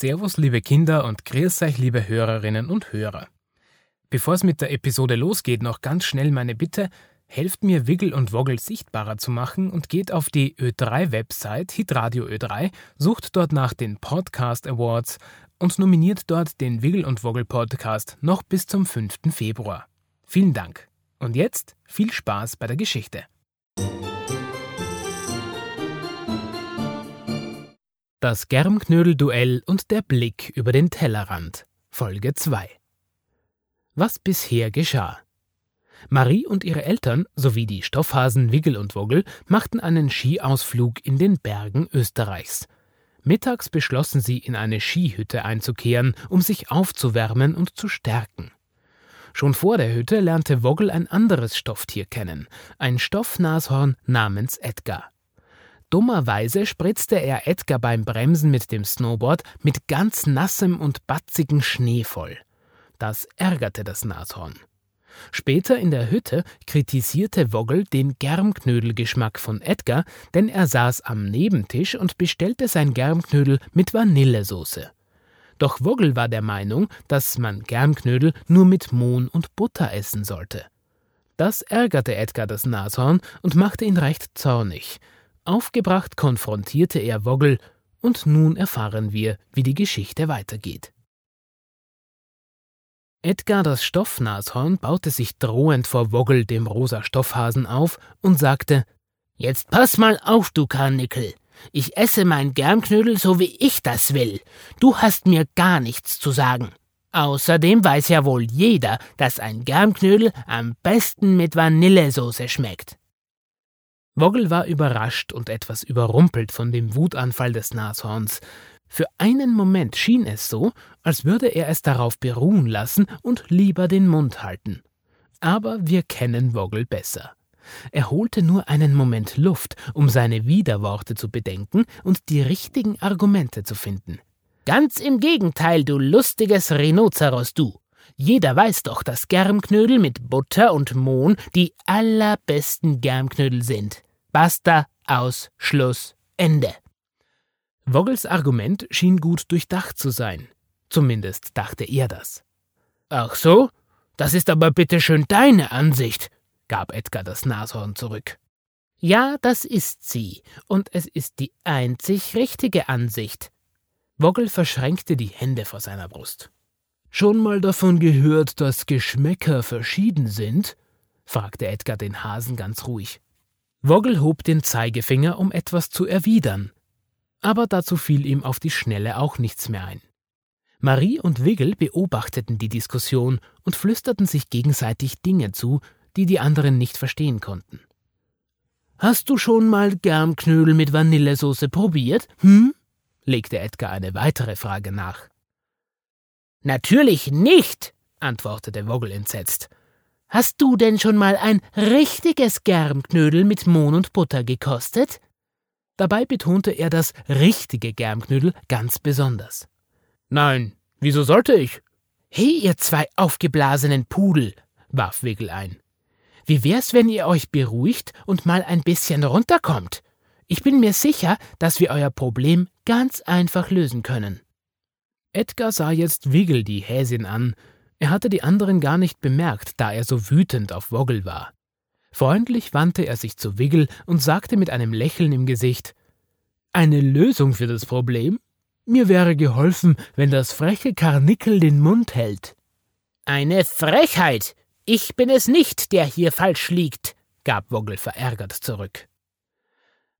Servus, liebe Kinder und grüß euch, liebe Hörerinnen und Hörer. Bevor es mit der Episode losgeht, noch ganz schnell meine Bitte, helft mir Wiggle und Woggle sichtbarer zu machen und geht auf die Ö3-Website Hitradio Ö3, sucht dort nach den Podcast Awards und nominiert dort den Wiggle und Woggle Podcast noch bis zum 5. Februar. Vielen Dank. Und jetzt viel Spaß bei der Geschichte. Das Germknödel-Duell und der Blick über den Tellerrand. Folge 2. Was bisher geschah. Marie und ihre Eltern sowie die Stoffhasen Wiggle und Woggle machten einen Skiausflug in den Bergen Österreichs. Mittags beschlossen sie, in eine Skihütte einzukehren, um sich aufzuwärmen und zu stärken. Schon vor der Hütte lernte Woggle ein anderes Stofftier kennen, ein Stoffnashorn namens Edgar. Dummerweise spritzte er Edgar beim Bremsen mit dem Snowboard mit ganz nassem und batzigem Schnee voll. Das ärgerte das Nashorn. Später in der Hütte kritisierte Woggle den Germknödelgeschmack von Edgar, denn er saß am Nebentisch und bestellte sein Germknödel mit Vanillesoße. Doch Woggle war der Meinung, dass man Germknödel nur mit Mohn und Butter essen sollte. Das ärgerte Edgar das Nashorn und machte ihn recht zornig. Aufgebracht konfrontierte er Woggle, und nun erfahren wir, wie die Geschichte weitergeht. Edgar das Stoffnashorn baute sich drohend vor Woggle, dem rosa Stoffhasen, auf und sagte: Jetzt pass mal auf, du Karnickel. Ich esse mein Germknödel so wie ich das will. Du hast mir gar nichts zu sagen. Außerdem weiß ja wohl jeder, dass ein Germknödel am besten mit Vanillesoße schmeckt. Woggle war überrascht und etwas überrumpelt von dem Wutanfall des Nashorns. Für einen Moment schien es so, als würde er es darauf beruhen lassen und lieber den Mund halten. Aber wir kennen Woggle besser. Er holte nur einen Moment Luft, um seine Widerworte zu bedenken und die richtigen Argumente zu finden. Ganz im Gegenteil, du lustiges Rhinoceros, du. Jeder weiß doch, dass Germknödel mit Butter und Mohn die allerbesten Germknödel sind. Basta, aus, Schluss, Ende. Woggels Argument schien gut durchdacht zu sein. Zumindest dachte er das. Ach so? Das ist aber bitte schön deine Ansicht, gab Edgar das Nashorn zurück. Ja, das ist sie, und es ist die einzig richtige Ansicht. Woggel verschränkte die Hände vor seiner Brust. Schon mal davon gehört, dass Geschmäcker verschieden sind? fragte Edgar den Hasen ganz ruhig. Woggle hob den Zeigefinger, um etwas zu erwidern, aber dazu fiel ihm auf die Schnelle auch nichts mehr ein. Marie und Wiggle beobachteten die Diskussion und flüsterten sich gegenseitig Dinge zu, die die anderen nicht verstehen konnten. Hast du schon mal Germknödel mit Vanillesoße probiert? Hm? legte Edgar eine weitere Frage nach. Natürlich nicht, antwortete Woggle entsetzt. Hast du denn schon mal ein richtiges Germknödel mit Mohn und Butter gekostet? Dabei betonte er das richtige Germknödel ganz besonders. Nein, wieso sollte ich? Hey, ihr zwei aufgeblasenen Pudel, warf Wiggle ein. Wie wär's, wenn ihr euch beruhigt und mal ein bisschen runterkommt? Ich bin mir sicher, dass wir euer Problem ganz einfach lösen können. Edgar sah jetzt Wiggle die Häsin an er hatte die anderen gar nicht bemerkt, da er so wütend auf Woggle war. Freundlich wandte er sich zu Wiggle und sagte mit einem Lächeln im Gesicht Eine Lösung für das Problem? Mir wäre geholfen, wenn das freche Karnickel den Mund hält. Eine Frechheit. Ich bin es nicht, der hier falsch liegt, gab Woggle verärgert zurück.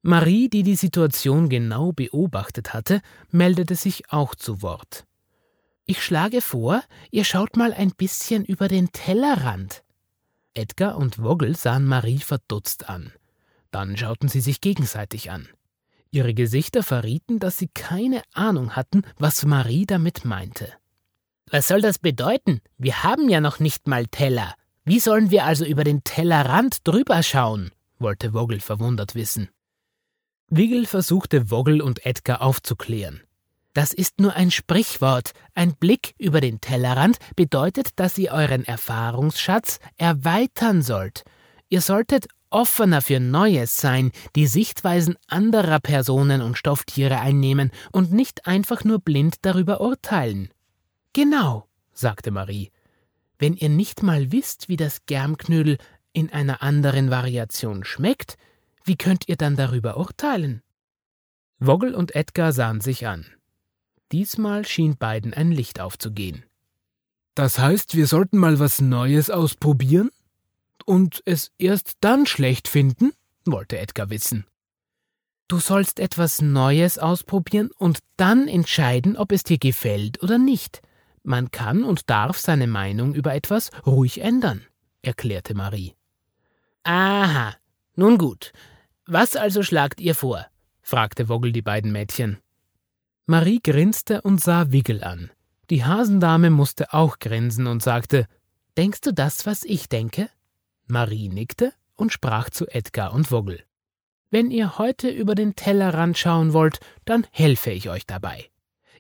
Marie, die die Situation genau beobachtet hatte, meldete sich auch zu Wort. Ich schlage vor, ihr schaut mal ein bisschen über den Tellerrand. Edgar und Woggle sahen Marie verdutzt an. Dann schauten sie sich gegenseitig an. Ihre Gesichter verrieten, dass sie keine Ahnung hatten, was Marie damit meinte. Was soll das bedeuten? Wir haben ja noch nicht mal Teller. Wie sollen wir also über den Tellerrand drüber schauen? wollte Woggle verwundert wissen. Wiggle versuchte Woggle und Edgar aufzuklären. Das ist nur ein Sprichwort. Ein Blick über den Tellerrand bedeutet, dass ihr euren Erfahrungsschatz erweitern sollt. Ihr solltet offener für Neues sein, die Sichtweisen anderer Personen und Stofftiere einnehmen und nicht einfach nur blind darüber urteilen. Genau, sagte Marie. Wenn ihr nicht mal wisst, wie das Germknödel in einer anderen Variation schmeckt, wie könnt ihr dann darüber urteilen? Woggle und Edgar sahen sich an. Diesmal schien beiden ein Licht aufzugehen. Das heißt, wir sollten mal was Neues ausprobieren? Und es erst dann schlecht finden? wollte Edgar wissen. Du sollst etwas Neues ausprobieren und dann entscheiden, ob es dir gefällt oder nicht. Man kann und darf seine Meinung über etwas ruhig ändern, erklärte Marie. Aha, nun gut. Was also schlagt ihr vor? fragte Woggle die beiden Mädchen. Marie grinste und sah Wiggle an. Die Hasendame musste auch grinsen und sagte: Denkst du das, was ich denke? Marie nickte und sprach zu Edgar und Woggle. Wenn ihr heute über den Tellerrand schauen wollt, dann helfe ich euch dabei.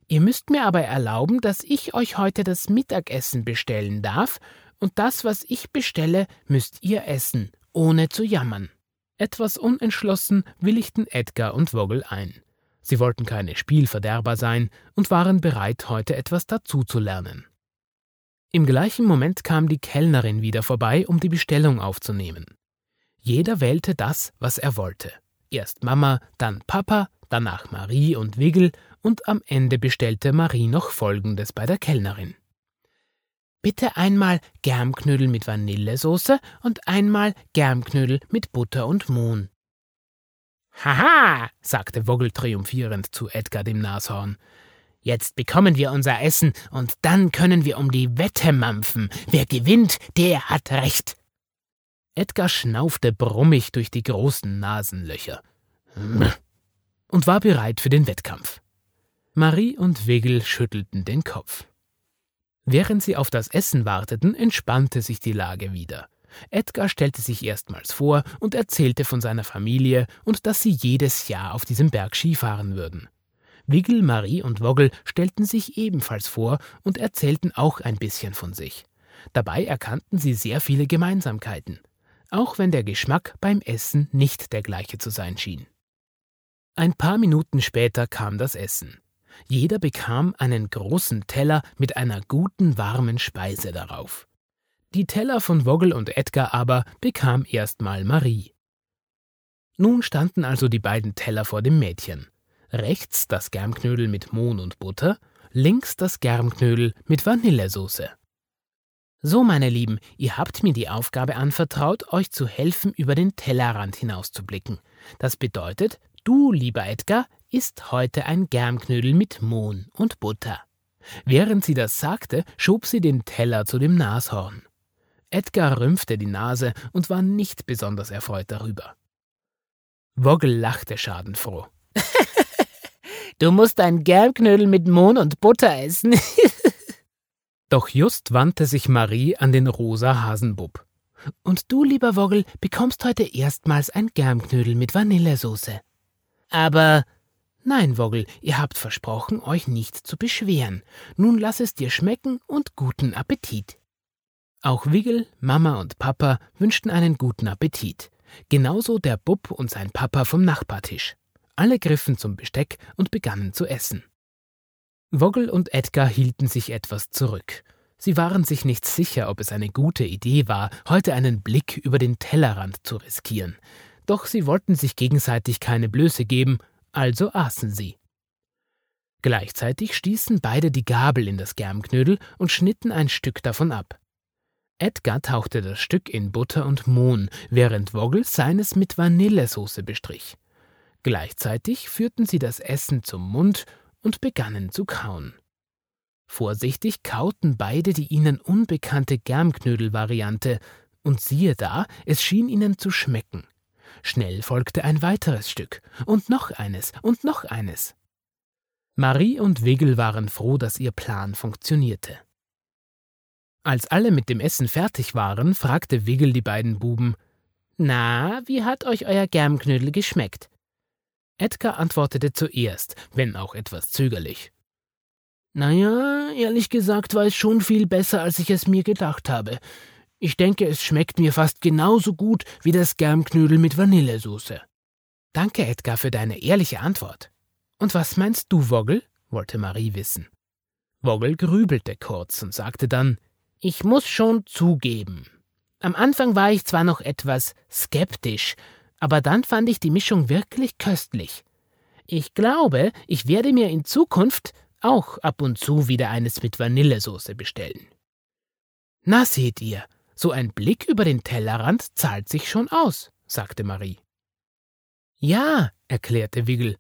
Ihr müsst mir aber erlauben, dass ich euch heute das Mittagessen bestellen darf, und das, was ich bestelle, müsst ihr essen, ohne zu jammern. Etwas unentschlossen willigten Edgar und Woggle ein. Sie wollten keine Spielverderber sein und waren bereit, heute etwas dazuzulernen. Im gleichen Moment kam die Kellnerin wieder vorbei, um die Bestellung aufzunehmen. Jeder wählte das, was er wollte. Erst Mama, dann Papa, danach Marie und Wiggle und am Ende bestellte Marie noch Folgendes bei der Kellnerin. Bitte einmal Germknödel mit Vanillesoße und einmal Germknödel mit Butter und Mohn. Haha, sagte Woggle triumphierend zu Edgar dem Nashorn. Jetzt bekommen wir unser Essen und dann können wir um die Wette mampfen. Wer gewinnt, der hat recht. Edgar schnaufte brummig durch die großen Nasenlöcher und war bereit für den Wettkampf. Marie und Wiggle schüttelten den Kopf. Während sie auf das Essen warteten, entspannte sich die Lage wieder. Edgar stellte sich erstmals vor und erzählte von seiner Familie und dass sie jedes Jahr auf diesem Berg Skifahren würden. Wiggle, Marie und Woggle stellten sich ebenfalls vor und erzählten auch ein bisschen von sich. Dabei erkannten sie sehr viele Gemeinsamkeiten, auch wenn der Geschmack beim Essen nicht der gleiche zu sein schien. Ein paar Minuten später kam das Essen. Jeder bekam einen großen Teller mit einer guten warmen Speise darauf. Die Teller von Woggle und Edgar aber bekam erstmal Marie. Nun standen also die beiden Teller vor dem Mädchen. Rechts das Germknödel mit Mohn und Butter, links das Germknödel mit Vanillesoße. So, meine Lieben, ihr habt mir die Aufgabe anvertraut, euch zu helfen, über den Tellerrand hinauszublicken. Das bedeutet, du, lieber Edgar, isst heute ein Germknödel mit Mohn und Butter. Während sie das sagte, schob sie den Teller zu dem Nashorn. Edgar rümpfte die Nase und war nicht besonders erfreut darüber. Woggle lachte schadenfroh. du musst ein Germknödel mit Mohn und Butter essen. Doch just wandte sich Marie an den rosa Hasenbub. Und du, lieber Woggle, bekommst heute erstmals ein Germknödel mit Vanillesoße. Aber Nein, Woggle, ihr habt versprochen, euch nicht zu beschweren. Nun lass es dir schmecken und guten Appetit. Auch Wiggle, Mama und Papa wünschten einen guten Appetit. Genauso der Bub und sein Papa vom Nachbartisch. Alle griffen zum Besteck und begannen zu essen. Woggle und Edgar hielten sich etwas zurück. Sie waren sich nicht sicher, ob es eine gute Idee war, heute einen Blick über den Tellerrand zu riskieren. Doch sie wollten sich gegenseitig keine Blöße geben also aßen sie. Gleichzeitig stießen beide die Gabel in das Germknödel und schnitten ein Stück davon ab. Edgar tauchte das Stück in Butter und Mohn, während Woggle seines mit Vanillesoße bestrich. Gleichzeitig führten sie das Essen zum Mund und begannen zu kauen. Vorsichtig kauten beide die ihnen unbekannte Germknödel-Variante, und siehe da, es schien ihnen zu schmecken. Schnell folgte ein weiteres Stück und noch eines und noch eines. Marie und Wiggle waren froh, dass ihr Plan funktionierte. Als alle mit dem Essen fertig waren, fragte Wiggle die beiden Buben: Na, wie hat euch euer Germknödel geschmeckt? Edgar antwortete zuerst, wenn auch etwas zögerlich. Naja, ehrlich gesagt war es schon viel besser, als ich es mir gedacht habe. Ich denke, es schmeckt mir fast genauso gut wie das Germknödel mit Vanillesoße. Danke, Edgar, für deine ehrliche Antwort. Und was meinst du, Woggle? wollte Marie wissen. Woggle grübelte kurz und sagte dann, ich muss schon zugeben. Am Anfang war ich zwar noch etwas skeptisch, aber dann fand ich die Mischung wirklich köstlich. Ich glaube, ich werde mir in Zukunft auch ab und zu wieder eines mit Vanillesoße bestellen. Na seht ihr, so ein Blick über den Tellerrand zahlt sich schon aus, sagte Marie. Ja, erklärte Wiggle,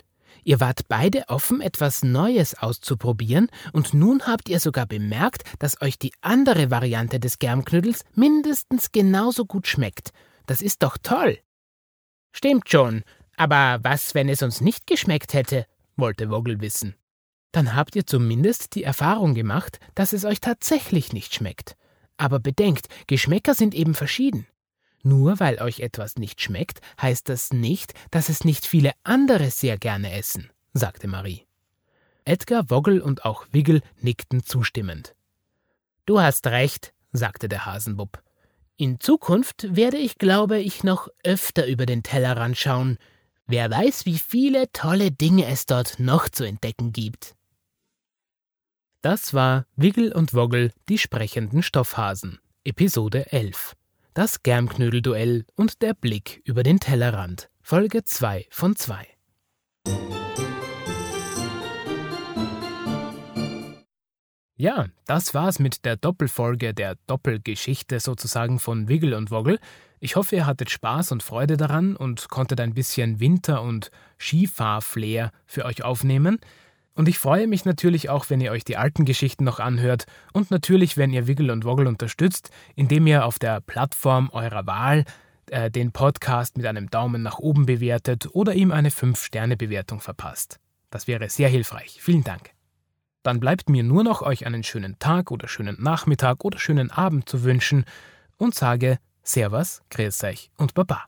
ihr wart beide offen, etwas Neues auszuprobieren, und nun habt ihr sogar bemerkt, dass euch die andere Variante des Germknödels mindestens genauso gut schmeckt. Das ist doch toll. Stimmt schon, aber was, wenn es uns nicht geschmeckt hätte? wollte Woggle wissen. Dann habt ihr zumindest die Erfahrung gemacht, dass es euch tatsächlich nicht schmeckt. Aber bedenkt, Geschmäcker sind eben verschieden. Nur weil euch etwas nicht schmeckt, heißt das nicht, dass es nicht viele andere sehr gerne essen, sagte Marie. Edgar, Woggle und auch Wiggle nickten zustimmend. Du hast recht, sagte der Hasenbub. In Zukunft werde ich, glaube ich, noch öfter über den Tellerrand schauen. Wer weiß, wie viele tolle Dinge es dort noch zu entdecken gibt. Das war Wiggle und Woggle, die sprechenden Stoffhasen, Episode 11. Das Germknödelduell und der Blick über den Tellerrand. Folge 2 von 2. Ja, das war's mit der Doppelfolge, der Doppelgeschichte sozusagen von Wiggle und Woggle. Ich hoffe, ihr hattet Spaß und Freude daran und konntet ein bisschen Winter- und Skifahrflair für euch aufnehmen. Und ich freue mich natürlich auch, wenn ihr euch die alten Geschichten noch anhört und natürlich, wenn ihr Wiggle und Woggle unterstützt, indem ihr auf der Plattform eurer Wahl äh, den Podcast mit einem Daumen nach oben bewertet oder ihm eine 5-Sterne-Bewertung verpasst. Das wäre sehr hilfreich. Vielen Dank. Dann bleibt mir nur noch euch einen schönen Tag oder schönen Nachmittag oder schönen Abend zu wünschen und sage Servus, Grüß euch und Baba.